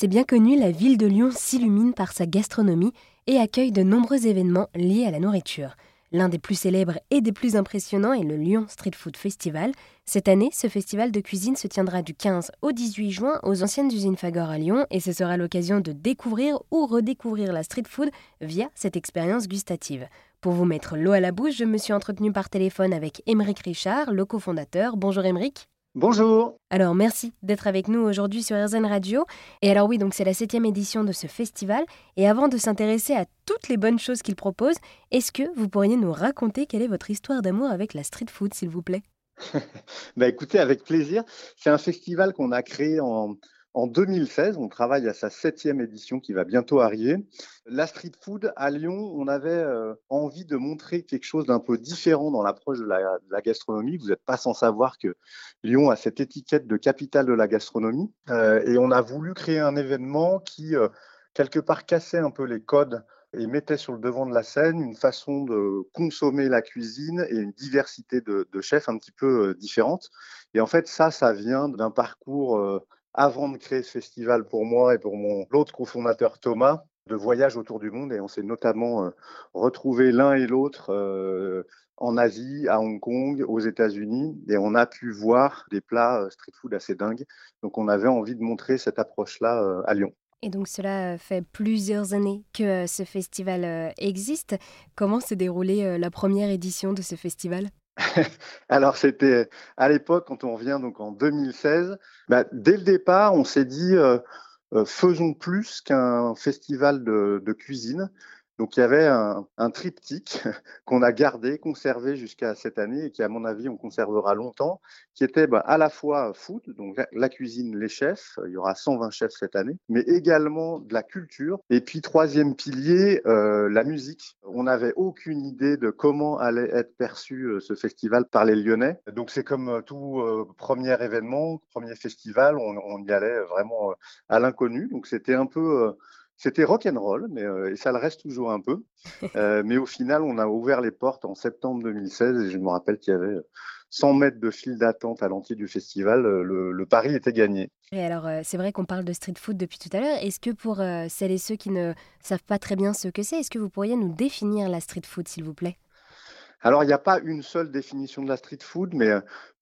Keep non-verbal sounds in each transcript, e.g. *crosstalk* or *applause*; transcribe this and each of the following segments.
C'est bien connu, la ville de Lyon s'illumine par sa gastronomie et accueille de nombreux événements liés à la nourriture. L'un des plus célèbres et des plus impressionnants est le Lyon Street Food Festival. Cette année, ce festival de cuisine se tiendra du 15 au 18 juin aux anciennes usines Fagor à Lyon et ce sera l'occasion de découvrir ou redécouvrir la street food via cette expérience gustative. Pour vous mettre l'eau à la bouche, je me suis entretenu par téléphone avec Émeric Richard, le cofondateur. Bonjour Émeric. Bonjour. Alors merci d'être avec nous aujourd'hui sur RZN Radio. Et alors oui, donc c'est la septième édition de ce festival. Et avant de s'intéresser à toutes les bonnes choses qu'il propose, est-ce que vous pourriez nous raconter quelle est votre histoire d'amour avec la street food, s'il vous plaît? *laughs* Bah écoutez, avec plaisir. C'est un festival qu'on a créé en, en 2016, on travaille à sa septième édition qui va bientôt arriver. La street food à Lyon, on avait euh, envie de montrer quelque chose d'un peu différent dans l'approche de, la, gastronomie. Vous n'êtes pas sans savoir que Lyon a cette étiquette de capitale de la gastronomie. Euh, et on a voulu créer un événement qui, euh, quelque part, cassait un peu les codes et mettait sur le devant de la scène une façon de consommer la cuisine et une diversité de, de chefs un petit peu différente. Et en fait, ça, ça vient d'un parcours avant de créer ce festival pour moi et pour mon l'autre cofondateur Thomas, de voyage autour du monde et on s'est notamment euh, retrouvés l'un et l'autre euh, en Asie, à Hong Kong, aux États-Unis et on a pu voir des plats euh, street food assez dingues. Donc on avait envie de montrer cette approche-là à Lyon. Et donc cela fait plusieurs années que ce festival existe. Comment s'est déroulée la première édition de ce festival? *laughs* Alors c'était à l'époque, quand on revient donc en 2016, bah, dès le départ, on s'est dit euh, euh, faisons plus qu'un festival de, cuisine. Donc il y avait un, triptyque *laughs* qu'on a gardé, conservé jusqu'à cette année et qui, à mon avis, on conservera longtemps, qui était bah, à la fois food, donc la cuisine, les chefs, il y aura 120 chefs cette année, mais également de la culture. Et puis troisième pilier, euh, la musique. On n'avait aucune idée de comment allait être perçu euh, ce festival par les Lyonnais. Donc c'est comme euh, tout premier événement, premier festival, on, on y allait vraiment à l'inconnu. Donc c'était un peu c'était rock'n'roll, mais euh, et ça le reste toujours un peu. *laughs* Euh, mais au final, on a ouvert les portes en septembre 2016 et je me rappelle qu'il y avait 100 mètres de file d'attente à l'entrée du festival. Euh, le, pari était gagné. Et alors, c'est vrai qu'on parle de street food depuis tout à l'heure. Est-ce que pour celles et ceux qui ne savent pas très bien ce que c'est, est-ce que vous pourriez nous définir la street food, s'il vous plaît? Alors, il n'y a pas une seule définition de la street food, mais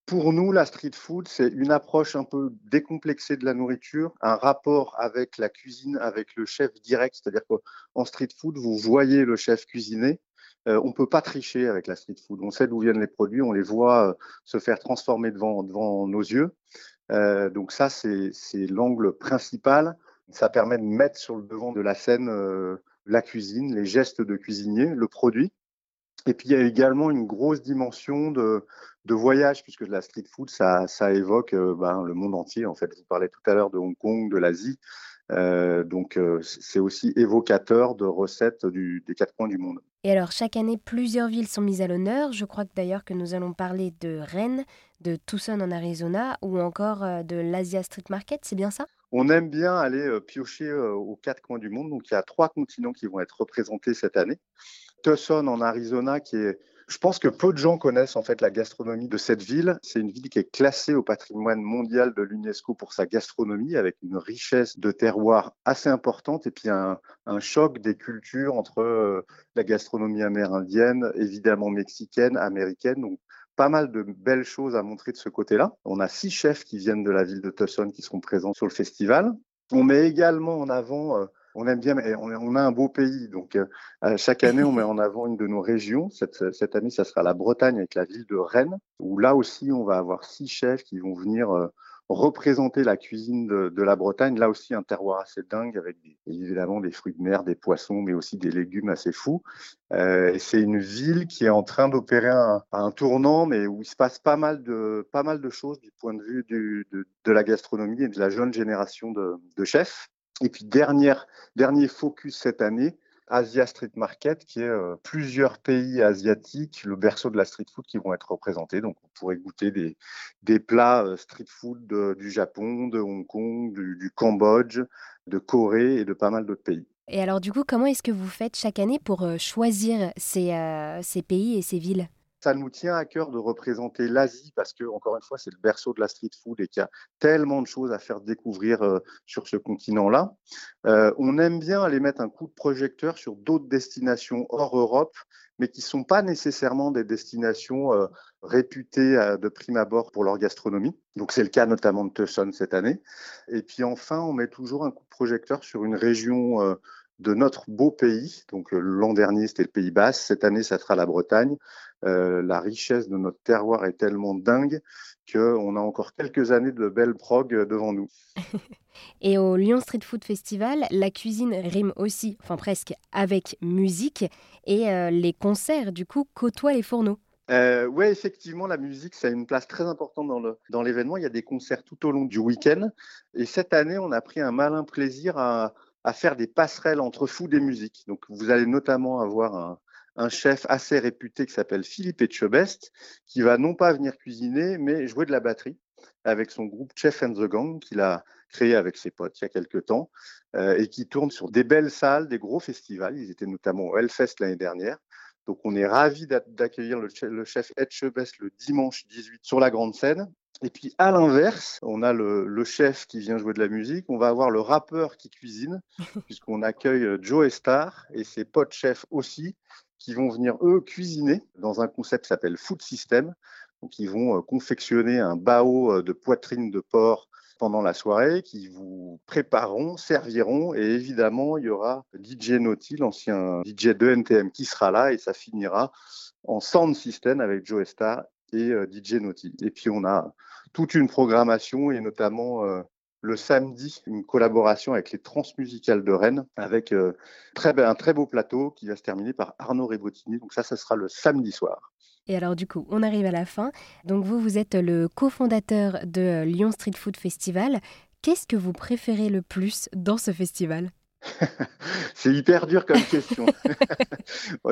pour nous, la street food, c'est une approche un peu décomplexée de la nourriture, un rapport avec la cuisine, avec le chef direct. C'est-à-dire qu'en street food, vous voyez le chef cuisiner. Euh, on ne peut pas tricher avec la street food. On sait d'où viennent les produits, on les voit euh, se faire transformer devant, devant nos yeux. Euh, donc ça, c'est l'angle principal. Ça permet de mettre sur le devant de la scène la cuisine, les gestes de cuisinier, le produit. Et puis il y a également une grosse dimension de, de voyage, puisque la street food, ça, ça évoque euh, ben, le monde entier. En fait, vous parlez tout à l'heure de Hong Kong, de l'Asie. Euh, donc euh, c'est aussi évocateur de recettes du, des quatre coins du monde. Et alors chaque année, plusieurs villes sont mises à l'honneur. Je crois que d'ailleurs que nous allons parler de Rennes, de Tucson en Arizona ou encore de l'Asia Street Market, c'est bien ça? On aime bien aller piocher aux quatre coins du monde. Donc, il y a trois continents qui vont être représentés cette année. Tucson en Arizona, qui est je pense que peu de gens connaissent en fait la gastronomie de cette ville. C'est une ville qui est classée au patrimoine mondial de l'UNESCO pour sa gastronomie, avec une richesse de terroir assez importante et puis un, choc des cultures entre euh, la gastronomie amérindienne, évidemment mexicaine, américaine. Donc pas mal de belles choses à montrer de ce côté-là. On a six chefs qui viennent de la ville de Tucson qui seront présents sur le festival. On met également en avant euh, on aime bien, on a un beau pays. Donc, euh, chaque année, on met en avant une de nos régions. Cette, année, ça sera la Bretagne avec la ville de Rennes, où là aussi, on va avoir six chefs qui vont venir euh, représenter la cuisine de, la Bretagne. Là aussi, un terroir assez dingue avec évidemment des fruits de mer, des poissons, mais aussi des légumes assez fous. Euh, c'est une ville qui est en train d'opérer un, tournant, mais où il se passe pas mal de, pas mal de choses du point de vue de, la gastronomie et de la jeune génération de chefs. Et puis, dernier focus cette année, Asia Street Market, qui est euh, plusieurs pays asiatiques, le berceau de la street food qui vont être représentés. Donc, on pourrait goûter des, des plats euh, street food du Japon, de Hong Kong, du, Cambodge, de Corée et de pas mal d'autres pays. Et alors, du coup, comment est-ce que vous faites chaque année pour euh, choisir ces, ces pays et ces villes? Ça nous tient à cœur de représenter l'Asie parce que, encore une fois, c'est le berceau de la street food et qu'il y a tellement de choses à faire découvrir euh, sur ce continent-là. Euh, on aime bien aller mettre un coup de projecteur sur d'autres destinations hors Europe, mais qui ne sont pas nécessairement des destinations euh, réputées de prime abord pour leur gastronomie. Donc c'est le cas notamment de Tucson cette année. Et puis enfin, on met toujours un coup de projecteur sur une région de notre beau pays. Donc l'an dernier, c'était le Pays Basque. Cette année, ça sera la Bretagne. Euh, la richesse de notre terroir est tellement dingue qu'on a encore quelques années de belles prog devant nous. *laughs* Et au Lyon Street Food Festival, la cuisine rime aussi, enfin presque, avec musique et euh, les concerts, du coup, côtoient les fourneaux. Euh, oui, effectivement, la musique, ça a une place très importante dans l'événement. Dans Il y a des concerts tout au long du week-end. Et cette année, on a pris un malin plaisir à, à faire des passerelles entre food et musique. Donc, vous allez notamment avoir un, chef assez réputé qui s'appelle Philippe Etchebest, qui va non pas venir cuisiner, mais jouer de la batterie avec son groupe Chef and the Gang qu'il a créé avec ses potes il y a quelques temps euh, et qui tourne sur des belles salles, des gros festivals. Ils étaient notamment au Hellfest l'année dernière. Donc on est ravi d'accueillir le, chef Etchebest le dimanche 18 sur la grande scène. Et puis à l'inverse, on a le, le, chef qui vient jouer de la musique, on va avoir le rappeur qui cuisine, *laughs* puisqu'on accueille euh, Joe Star et ses potes chefs aussi, qui vont venir, eux, cuisiner dans un concept qui s'appelle Food System. Donc, ils vont euh, confectionner un bao euh, de poitrine de porc pendant la soirée, qui vous prépareront, serviront, et évidemment, il y aura DJ Naughty, l'ancien DJ de NTM, qui sera là, et ça finira en sound system avec Joe Star et euh, DJ Naughty. Et puis, on a toute une programmation, et notamment le samedi une collaboration avec les Transmusicales de Rennes avec euh, un très beau plateau qui va se terminer par Arnaud Rebottini. Donc ça, ce sera le samedi soir. Et alors du coup, on arrive à la fin. Donc vous, vous êtes le cofondateur de Lyon Street Food Festival. Qu'est-ce que vous préférez le plus dans ce festival? *laughs* c'est hyper dur comme question. *laughs*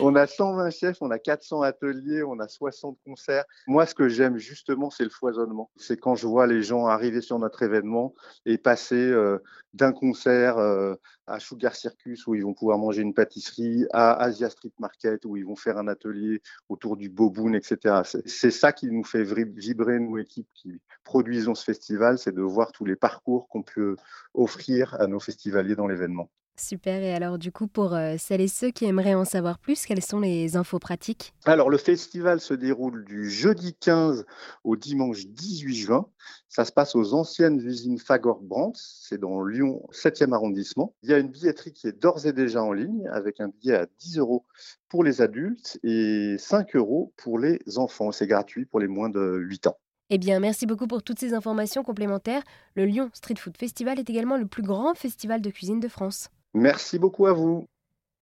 on a 120 chefs, on a 400 ateliers, on a 60 concerts. Moi, ce que j'aime justement, c'est le foisonnement. C'est quand je vois les gens arriver sur notre événement et passer euh, d'un concert euh, à Sugar Circus où ils vont pouvoir manger une pâtisserie, à Asia Street Market où ils vont faire un atelier autour du boboon, etc. C'est ça qui nous fait vibrer, nous, équipes qui produisons ce festival, c'est de voir tous les parcours qu'on peut offrir à nos festivaliers dans l'événement. Super, et alors du coup, pour euh, celles et ceux qui aimeraient en savoir plus, quelles sont les infos pratiques? Alors le festival se déroule du jeudi 15 au dimanche 18 juin. Ça se passe aux anciennes usines Fagor-Brandt, c'est dans Lyon 7e arrondissement. Il y a une billetterie qui est d'ores et déjà en ligne avec un billet à 10 euros pour les adultes et 5 euros pour les enfants. C'est gratuit pour les moins de 8 ans. Eh bien, merci beaucoup pour toutes ces informations complémentaires. Le Lyon Street Food Festival est également le plus grand festival de cuisine de France. Merci beaucoup à vous.